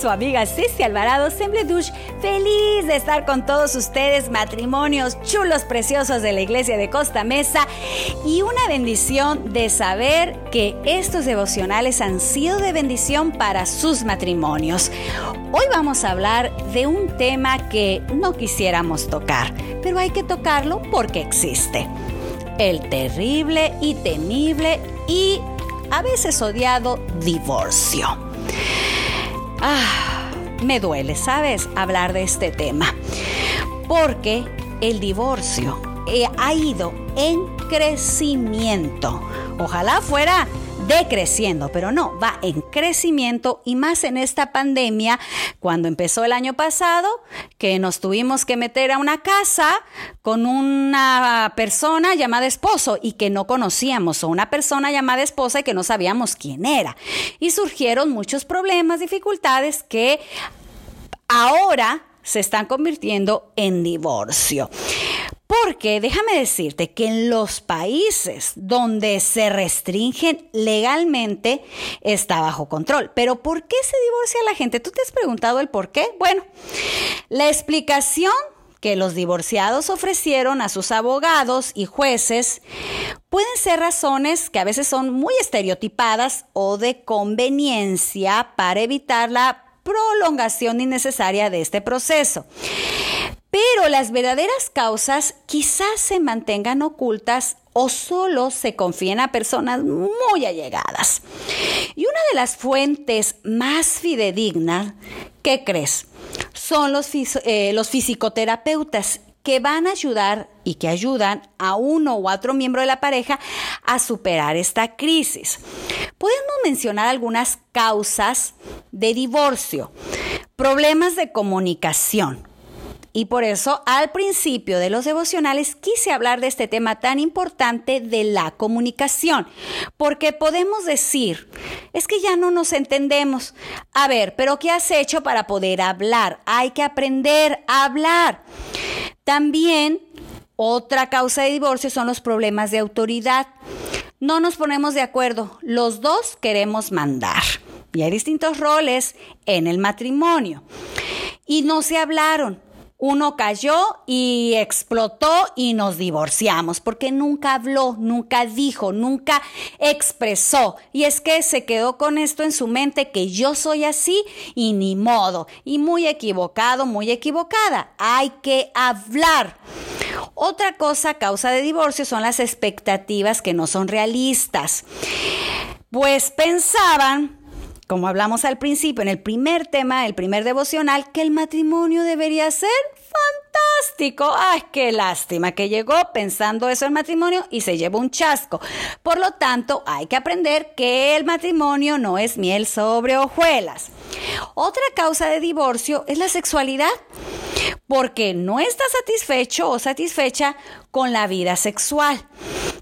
su amiga Ceci Alvarado, Semble Douche, feliz de estar con todos ustedes, matrimonios chulos, preciosos de la iglesia de Costa Mesa y una bendición de saber que estos devocionales han sido de bendición para sus matrimonios. Hoy vamos a hablar de un tema que no quisiéramos tocar, pero hay que tocarlo porque existe. El terrible y temible y a veces odiado divorcio. Ah, me duele, ¿sabes? Hablar de este tema. Porque el divorcio eh, ha ido en crecimiento. Ojalá fuera decreciendo, pero no, va en crecimiento y más en esta pandemia, cuando empezó el año pasado, que nos tuvimos que meter a una casa con una persona llamada esposo y que no conocíamos, o una persona llamada esposa y que no sabíamos quién era. Y surgieron muchos problemas, dificultades que ahora se están convirtiendo en divorcio. Porque déjame decirte que en los países donde se restringen legalmente está bajo control. Pero ¿por qué se divorcia la gente? ¿Tú te has preguntado el por qué? Bueno, la explicación que los divorciados ofrecieron a sus abogados y jueces pueden ser razones que a veces son muy estereotipadas o de conveniencia para evitar la prolongación innecesaria de este proceso. Pero las verdaderas causas quizás se mantengan ocultas o solo se confíen a personas muy allegadas. Y una de las fuentes más fidedignas, ¿qué crees? Son los, eh, los fisicoterapeutas que van a ayudar y que ayudan a uno u otro miembro de la pareja a superar esta crisis. Podemos mencionar algunas causas de divorcio, problemas de comunicación, y por eso al principio de los devocionales quise hablar de este tema tan importante de la comunicación, porque podemos decir, es que ya no nos entendemos. A ver, pero ¿qué has hecho para poder hablar? Hay que aprender a hablar. También otra causa de divorcio son los problemas de autoridad. No nos ponemos de acuerdo, los dos queremos mandar. Y hay distintos roles en el matrimonio. Y no se hablaron uno cayó y explotó y nos divorciamos, porque nunca habló, nunca dijo, nunca expresó. Y es que se quedó con esto en su mente que yo soy así y ni modo. Y muy equivocado, muy equivocada. Hay que hablar. Otra cosa, causa de divorcio, son las expectativas que no son realistas. Pues pensaban como hablamos al principio, en el primer tema, el primer devocional, que el matrimonio debería ser fantástico. ¡Ay, qué lástima que llegó pensando eso el matrimonio y se llevó un chasco! Por lo tanto, hay que aprender que el matrimonio no es miel sobre hojuelas. Otra causa de divorcio es la sexualidad, porque no está satisfecho o satisfecha con la vida sexual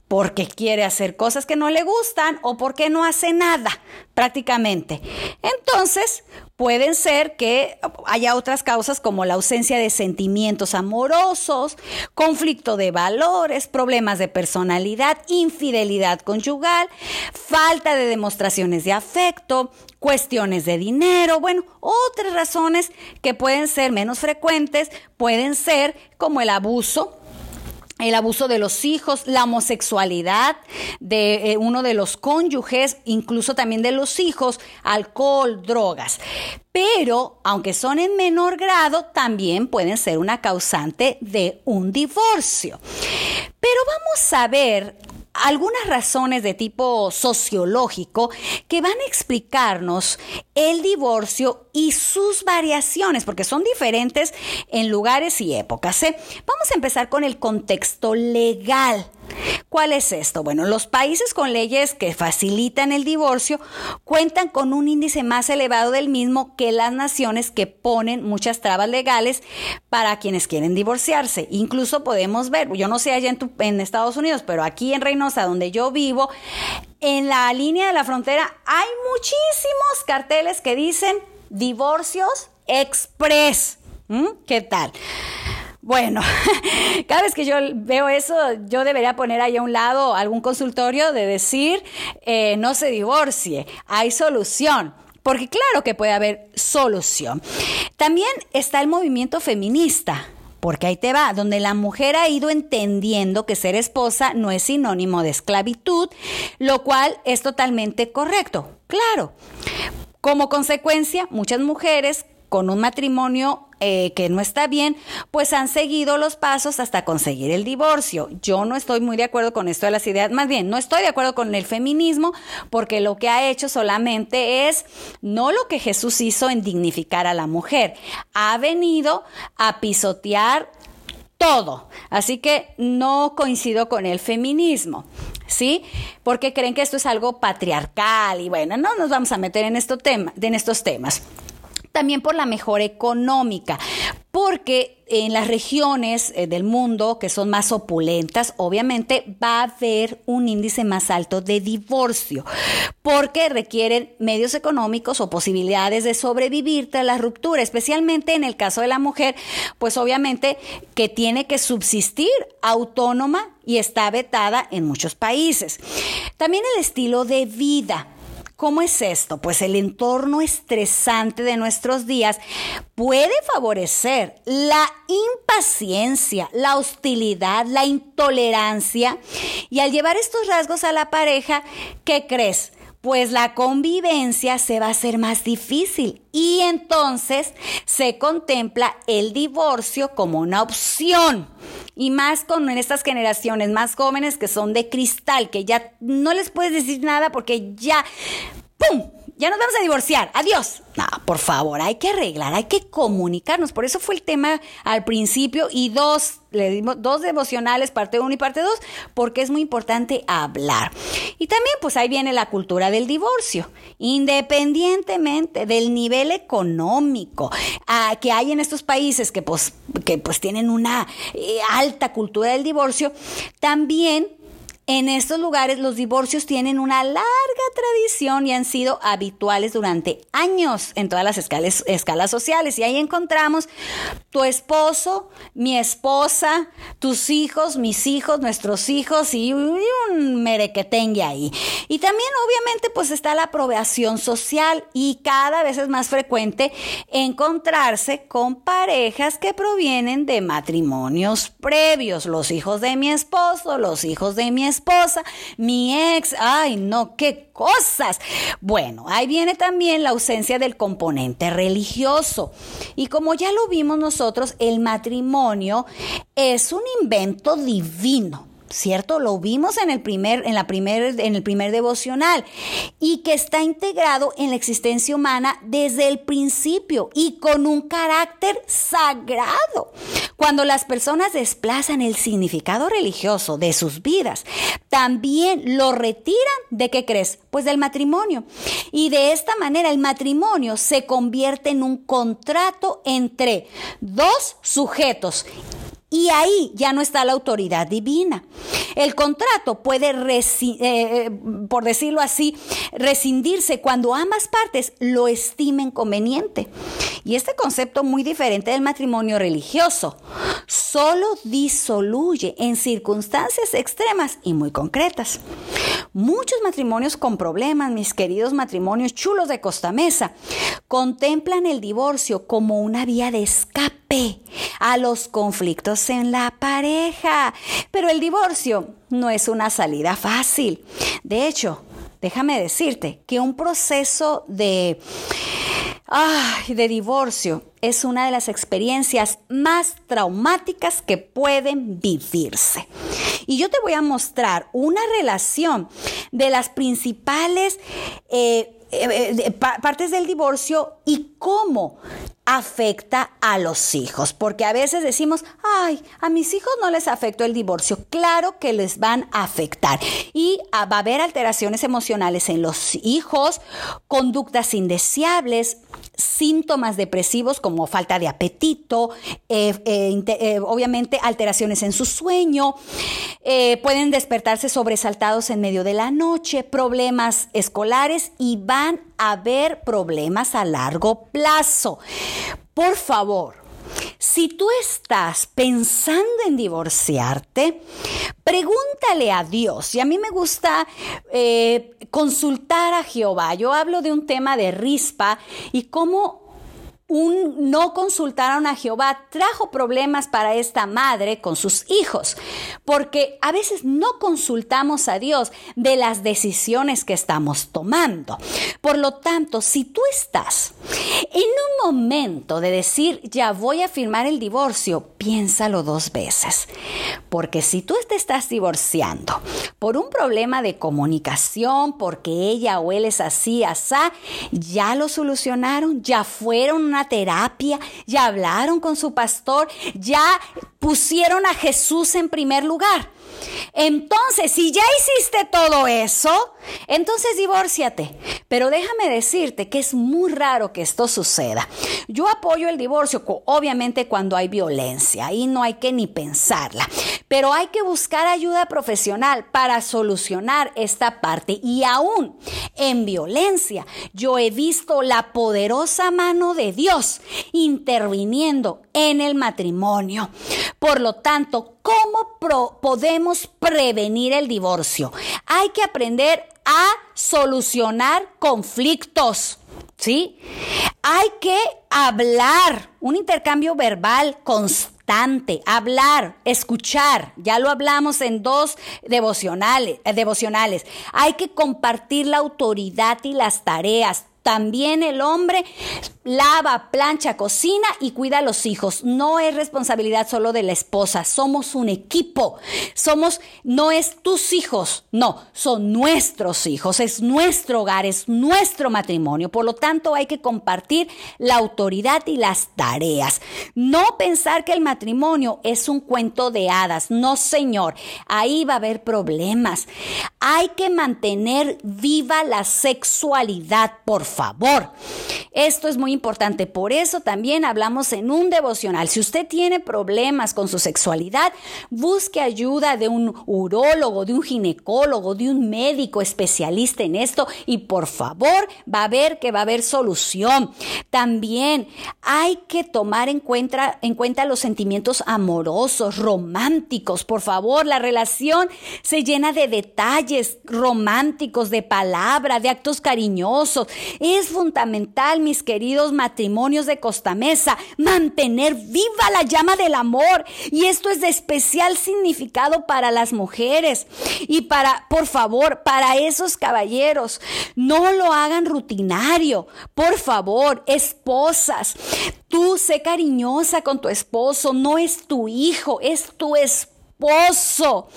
porque quiere hacer cosas que no le gustan o porque no hace nada prácticamente. Entonces, pueden ser que haya otras causas como la ausencia de sentimientos amorosos, conflicto de valores, problemas de personalidad, infidelidad conyugal, falta de demostraciones de afecto, cuestiones de dinero, bueno, otras razones que pueden ser menos frecuentes, pueden ser como el abuso el abuso de los hijos, la homosexualidad de eh, uno de los cónyuges, incluso también de los hijos, alcohol, drogas. Pero, aunque son en menor grado, también pueden ser una causante de un divorcio. Pero vamos a ver algunas razones de tipo sociológico que van a explicarnos el divorcio y sus variaciones, porque son diferentes en lugares y épocas. ¿eh? Vamos a empezar con el contexto legal. ¿Cuál es esto? Bueno, los países con leyes que facilitan el divorcio cuentan con un índice más elevado del mismo que las naciones que ponen muchas trabas legales para quienes quieren divorciarse. Incluso podemos ver, yo no sé allá en, Estados Unidos, pero aquí en Reynosa, donde yo vivo, en la línea de la frontera hay muchísimos carteles que dicen divorcios express. ¿Mm? ¿Qué tal? Bueno, cada vez que yo veo eso, yo debería poner ahí a un lado algún consultorio de decir, eh, no se divorcie, hay solución. porque claro que puede haber solución. También está el movimiento feminista. Porque ahí te va, donde la mujer ha ido entendiendo que ser esposa no es sinónimo de esclavitud, lo cual es totalmente correcto. Claro. Como consecuencia, muchas mujeres con un matrimonio eh, que no está bien, pues han seguido los pasos hasta conseguir el divorcio. Yo no estoy muy de acuerdo con esto de las ideas, más bien, no estoy de acuerdo con el feminismo, porque lo que ha hecho solamente es no lo que Jesús hizo en dignificar a la mujer, ha venido a pisotear todo. Así que no coincido con el feminismo. ¿Sí? Porque creen que esto es algo patriarcal y bueno, no nos vamos a meter en, esto tema, en estos temas también por la mejora económica, porque en las regiones eh, del mundo que son más opulentas, obviamente va a haber un índice más alto de divorcio, porque requieren medios económicos o posibilidades de sobrevivir tras la ruptura, especialmente en el caso de la mujer, pues obviamente que tiene que subsistir autónoma y está vetada en muchos países. También el estilo de vida ¿Cómo es esto? Pues el entorno estresante de nuestros días puede favorecer la impaciencia, la hostilidad, la intolerancia. Y al llevar estos rasgos a la pareja, ¿qué crees? pues la convivencia se va a hacer más difícil y entonces se contempla el divorcio como una opción. Y más con estas generaciones más jóvenes que son de cristal, que ya no les puedes decir nada porque ya, ¡pum! Ya nos vamos a divorciar, adiós. No, por favor, hay que arreglar, hay que comunicarnos. Por eso fue el tema al principio y dos, le dimos dos devocionales, parte uno y parte dos, porque es muy importante hablar. Y también, pues ahí viene la cultura del divorcio, independientemente del nivel económico ah, que hay en estos países que pues, que pues tienen una eh, alta cultura del divorcio, también en estos lugares los divorcios tienen una larga tradición y han sido habituales durante años en todas las escalas, sociales. Y ahí encontramos tu esposo, mi esposa, tus hijos, mis hijos, nuestros hijos y un merequetengue ahí. Y también obviamente pues está la aprobación social y cada vez es más frecuente encontrarse con parejas que provienen de matrimonios previos, los hijos de mi esposo, los hijos de mi esposa esposa, mi ex, ay no, qué cosas. Bueno, ahí viene también la ausencia del componente religioso. Y como ya lo vimos nosotros, el matrimonio es un invento divino. ¿Cierto? Lo vimos en el primer, en la primer, en el primer devocional y que está integrado en la existencia humana desde el principio y con un carácter sagrado. Cuando las personas desplazan el significado religioso de sus vidas, también lo retiran de qué crees? Pues del matrimonio. Y de esta manera el matrimonio se convierte en un contrato entre dos sujetos y ahí ya no está la autoridad divina. El contrato puede, eh, por decirlo así, rescindirse cuando ambas partes lo estimen conveniente. Y este concepto muy diferente del matrimonio religioso solo disoluye en circunstancias extremas y muy concretas. Muchos matrimonios con problemas, mis queridos matrimonios chulos de Costa Mesa, contemplan el divorcio como una vía de escape a los conflictos en la pareja. Pero el divorcio no es una salida fácil. De hecho, déjame decirte que un proceso de Ay, de divorcio es una de las experiencias más traumáticas que pueden vivirse. Y yo te voy a mostrar una relación de las principales eh, eh, eh, partes del divorcio y cómo afecta a los hijos, porque a veces decimos, ay, a mis hijos no les afectó el divorcio, claro que les van a afectar. Y va a haber alteraciones emocionales en los hijos, conductas indeseables, síntomas depresivos como falta de apetito, eh, eh, eh, obviamente alteraciones en su sueño, pueden despertarse sobresaltados en medio de la noche, problemas escolares y van a haber problemas a largo plazo. Por favor, Si tú estás pensando en divorciarte, pregúntale a Dios. Y a mí me gusta eh, consultar a Jehová. Yo hablo de un tema de rispa y cómo un no consultaron a Jehová trajo problemas para esta madre con sus hijos, porque a veces no consultamos a Dios de las decisiones que estamos tomando. Por lo tanto, si tú estás en un momento de decir, ya voy a firmar el divorcio, piénsalo dos veces, porque si tú te estás divorciando por un problema de comunicación, porque ella o él es así, asá, ya lo solucionaron, ya fueron una terapia, ya hablaron con su pastor, ya pusieron a Jesús en primer lugar. Entonces, si ya hiciste todo eso, entonces divórciate. Pero déjame decirte que es muy raro que esto suceda. Yo apoyo el divorcio, obviamente cuando hay violencia, ahí no hay que ni pensarla. Pero hay que buscar ayuda profesional para solucionar esta parte. Y aún en violencia, yo he visto la poderosa mano de Dios interviniendo en el matrimonio. Por lo tanto, ¿cómo podemos prevenir el divorcio? Hay que aprender a solucionar conflictos. ¿Sí? Hay que hablar, un intercambio verbal constante, hablar, escuchar. Ya lo hablamos en dos devocionales, eh, devocionales. Hay que compartir la autoridad y las tareas. También el hombre lava, plancha, cocina y cuida a los hijos. No es responsabilidad solo de la esposa, somos un equipo. Somos, no es tus hijos, no, son nuestros hijos, es nuestro hogar, es nuestro matrimonio. Por lo tanto, hay que compartir la autoridad y las tareas. No pensar que el matrimonio es un cuento de hadas, no señor, ahí va a haber problemas. Hay que mantener viva la sexualidad, por favor favor. Esto es muy importante, por eso también hablamos en un devocional. Si usted tiene problemas con su sexualidad, busque ayuda de un urólogo, de un ginecólogo, de un médico especialista en esto y por favor va a ver que va a haber solución. También hay que tomar en cuenta, en cuenta los sentimientos amorosos, románticos. Por favor, la relación se llena de detalles románticos, de palabras, de actos cariñosos. Es fundamental, mis queridos matrimonios de Costa Mesa, mantener viva la llama del amor. Y esto es de especial significado para las mujeres. Y para, por favor, para esos caballeros, no lo hagan rutinario. Por favor, esposas, tú sé cariñosa con tu esposo, no es tu hijo, es tu esposo.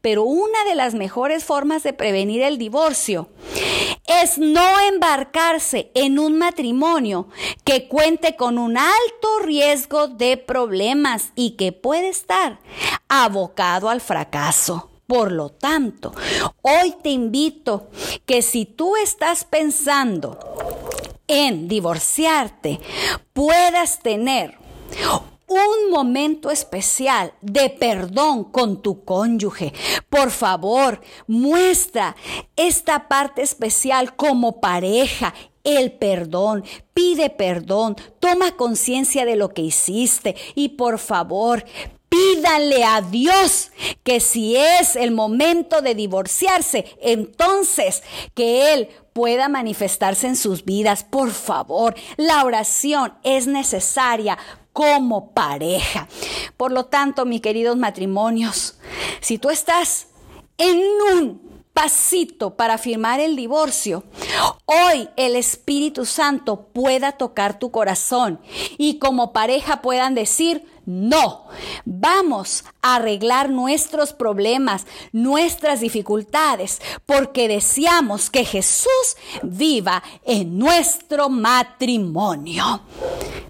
Pero una de las mejores formas de prevenir el divorcio es no embarcarse en un matrimonio que cuente con un alto riesgo de problemas y que puede estar abocado al fracaso. Por lo tanto, hoy te invito que si tú estás pensando en divorciarte, puedas tener un momento especial de perdón con tu cónyuge. Por favor, muestra esta parte especial como pareja el perdón, pide perdón, toma conciencia de lo que hiciste y por favor, pídanle a Dios que si es el momento de divorciarse, entonces que Él pueda manifestarse en sus vidas. Por favor, la oración es necesaria como pareja. Por lo tanto, mis queridos matrimonios, si tú estás en un pasito para firmar el divorcio, hoy el Espíritu Santo pueda tocar tu corazón y como pareja puedan decir, no, vamos a arreglar nuestros problemas, nuestras dificultades, porque deseamos que Jesús viva en nuestro matrimonio.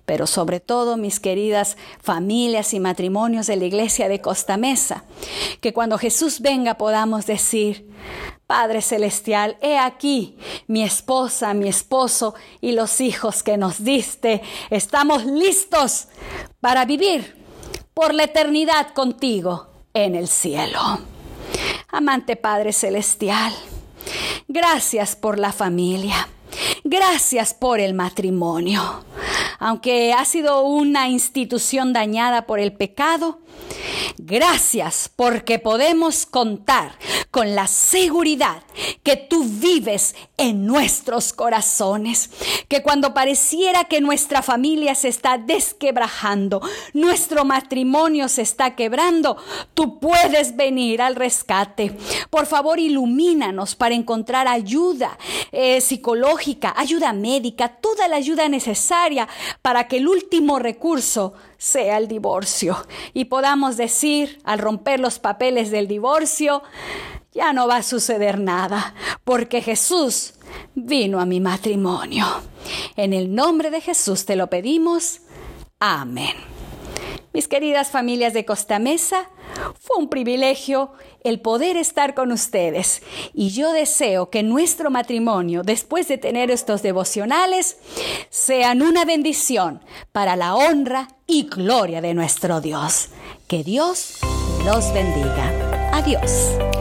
Pero sobre todo, mis queridas familias y matrimonios de la iglesia de Costa Mesa, que cuando Jesús venga podamos decir, Padre Celestial, he aquí mi esposa, mi esposo y los hijos que nos diste. Estamos listos para vivir por la eternidad contigo en el cielo. Amante Padre Celestial, gracias por la familia. Gracias por el matrimonio. Aunque ha sido una institución dañada por el pecado, gracias porque podemos contar con la seguridad que tú vives en nuestros corazones, que cuando pareciera que nuestra familia se está desquebrajando, nuestro matrimonio se está quebrando, tú puedes venir al rescate. Por favor, ilumínanos para encontrar ayuda eh, psicológica, ayuda médica, toda la ayuda necesaria para que el último recurso sea el divorcio y podamos al romper los papeles del divorcio, ya no va a suceder nada, porque Jesús vino a mi matrimonio. En el nombre de Jesús te lo pedimos. Amén. Mis queridas familias de Costa Mesa, fue un privilegio el poder estar con ustedes y yo deseo que nuestro matrimonio, después de tener estos devocionales, sean una bendición para la honra y gloria de nuestro Dios. Que Dios los bendiga. Adiós.